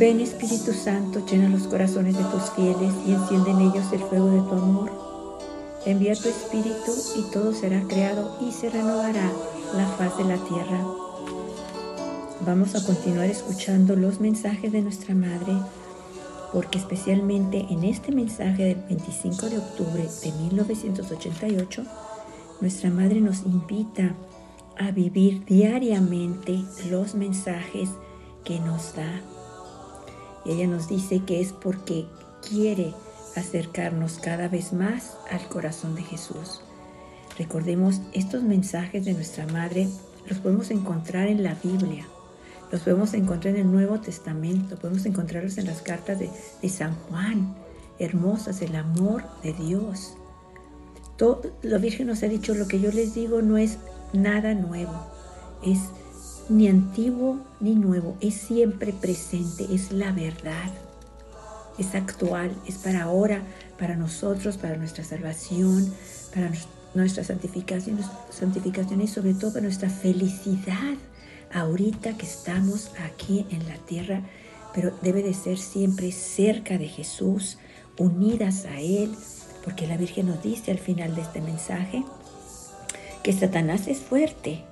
Ven Espíritu Santo, llena los corazones de tus fieles y enciende en ellos el fuego de tu amor. Envía tu Espíritu y todo será creado y se renovará la faz de la tierra. Vamos a continuar escuchando los mensajes de nuestra Madre, porque especialmente en este mensaje del 25 de octubre de 1988, nuestra Madre nos invita a vivir diariamente los mensajes que nos da. Y ella nos dice que es porque quiere acercarnos cada vez más al corazón de Jesús. Recordemos, estos mensajes de nuestra Madre los podemos encontrar en la Biblia, los podemos encontrar en el Nuevo Testamento, podemos encontrarlos en las cartas de, San Juan, hermosas, el amor de Dios. Todo, la Virgen nos ha dicho, lo que yo les digo no es nada nuevo, es ni antiguo ni nuevo, es siempre presente, es la verdad, es actual, es para ahora, para nosotros, para nuestra salvación, para nuestra santificación, santificación y sobre todo para nuestra felicidad ahorita que estamos aquí en la tierra, pero debe de ser siempre cerca de Jesús, unidas a Él, porque la Virgen nos dice al final de este mensaje que Satanás es fuerte,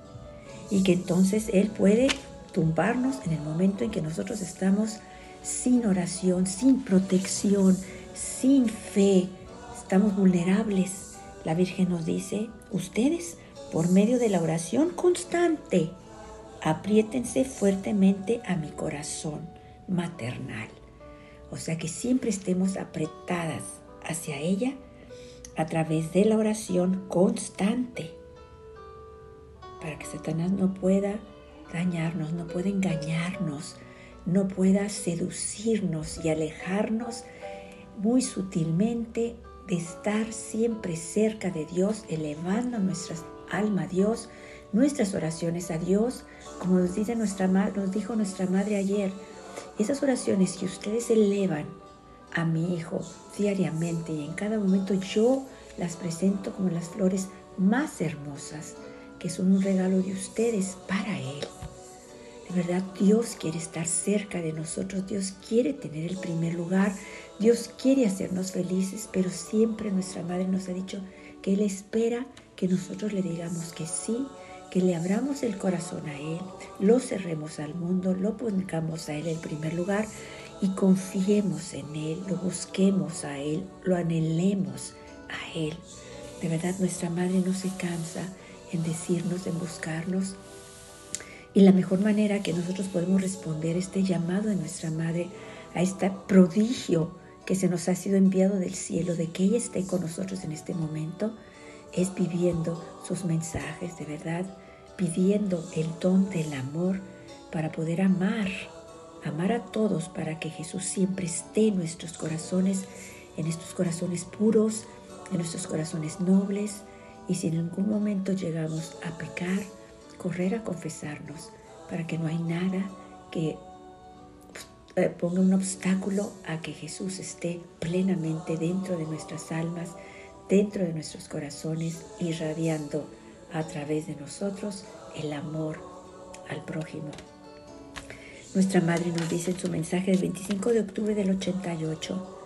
y que entonces Él puede tumbarnos en el momento en que nosotros estamos sin oración, sin protección, sin fe, estamos vulnerables. La Virgen nos dice, ustedes, por medio de la oración constante, apriétense fuertemente a mi corazón maternal. O sea que siempre estemos apretadas hacia ella a través de la oración constante para que Satanás no pueda dañarnos, no pueda engañarnos, no pueda seducirnos y alejarnos muy sutilmente de estar siempre cerca de Dios, elevando nuestra alma a Dios, nuestras oraciones a Dios, como nos, dice nuestra, nos dijo nuestra madre ayer, esas oraciones que ustedes elevan a mi Hijo diariamente y en cada momento yo las presento como las flores más hermosas que son un regalo de ustedes para Él. De verdad, Dios quiere estar cerca de nosotros, Dios quiere tener el primer lugar, Dios quiere hacernos felices, pero siempre nuestra Madre nos ha dicho que Él espera que nosotros le digamos que sí, que le abramos el corazón a Él, lo cerremos al mundo, lo pongamos a Él en primer lugar y confiemos en Él, lo busquemos a Él, lo anhelemos a Él. De verdad, nuestra Madre no se cansa en decirnos, en buscarnos. Y la mejor manera que nosotros podemos responder este llamado de nuestra Madre, a este prodigio que se nos ha sido enviado del cielo, de que ella esté con nosotros en este momento, es viviendo sus mensajes de verdad, pidiendo el don del amor para poder amar, amar a todos, para que Jesús siempre esté en nuestros corazones, en estos corazones puros, en nuestros corazones nobles, y si en algún momento llegamos a pecar, correr a confesarnos para que no hay nada que eh, ponga un obstáculo a que Jesús esté plenamente dentro de nuestras almas, dentro de nuestros corazones, irradiando a través de nosotros el amor al prójimo. Nuestra madre nos dice en su mensaje del 25 de octubre del 88,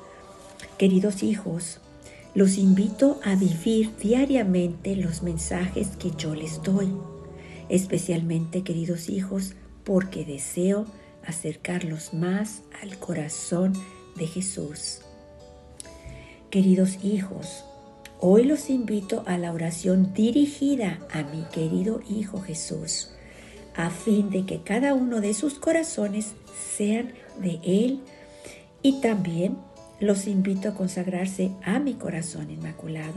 queridos hijos, los invito a vivir diariamente los mensajes que yo les doy, especialmente queridos hijos, porque deseo acercarlos más al corazón de Jesús. Queridos hijos, hoy los invito a la oración dirigida a mi querido Hijo Jesús, a fin de que cada uno de sus corazones sean de Él y también los invito a consagrarse a mi corazón inmaculado.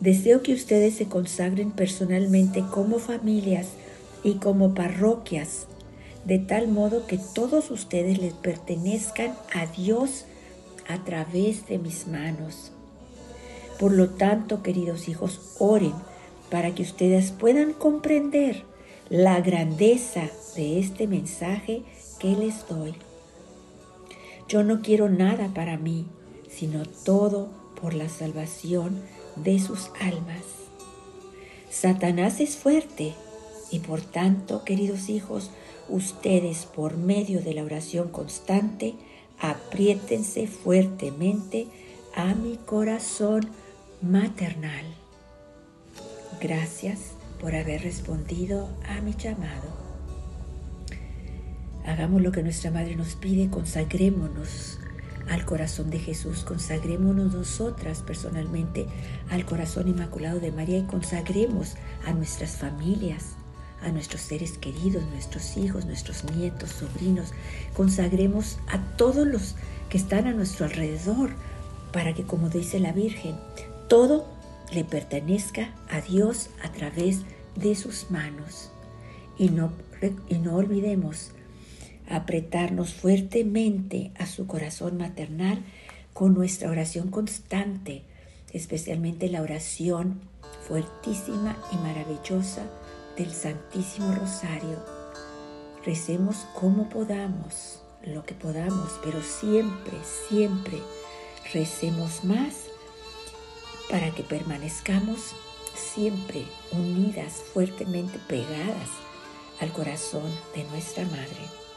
Deseo que ustedes se consagren personalmente como familias y como parroquias, de tal modo que todos ustedes les pertenezcan a Dios a través de mis manos. Por lo tanto, queridos hijos, oren para que ustedes puedan comprender la grandeza de este mensaje que les doy. Yo no quiero nada para mí, sino todo por la salvación de sus almas. Satanás es fuerte y por tanto, queridos hijos, ustedes por medio de la oración constante, apriétense fuertemente a mi corazón maternal. Gracias por haber respondido a mi llamado. Hagamos lo que nuestra Madre nos pide, consagrémonos al corazón de Jesús, consagrémonos nosotras personalmente al corazón inmaculado de María y consagremos a nuestras familias, a nuestros seres queridos, nuestros hijos, nuestros nietos, sobrinos, consagremos a todos los que están a nuestro alrededor para que, como dice la Virgen, todo le pertenezca a Dios a través de sus manos. Y no, y no olvidemos apretarnos fuertemente a su corazón maternal con nuestra oración constante, especialmente la oración fuertísima y maravillosa del Santísimo Rosario. Recemos como podamos, lo que podamos, pero siempre, siempre recemos más para que permanezcamos siempre unidas, fuertemente pegadas al corazón de nuestra Madre.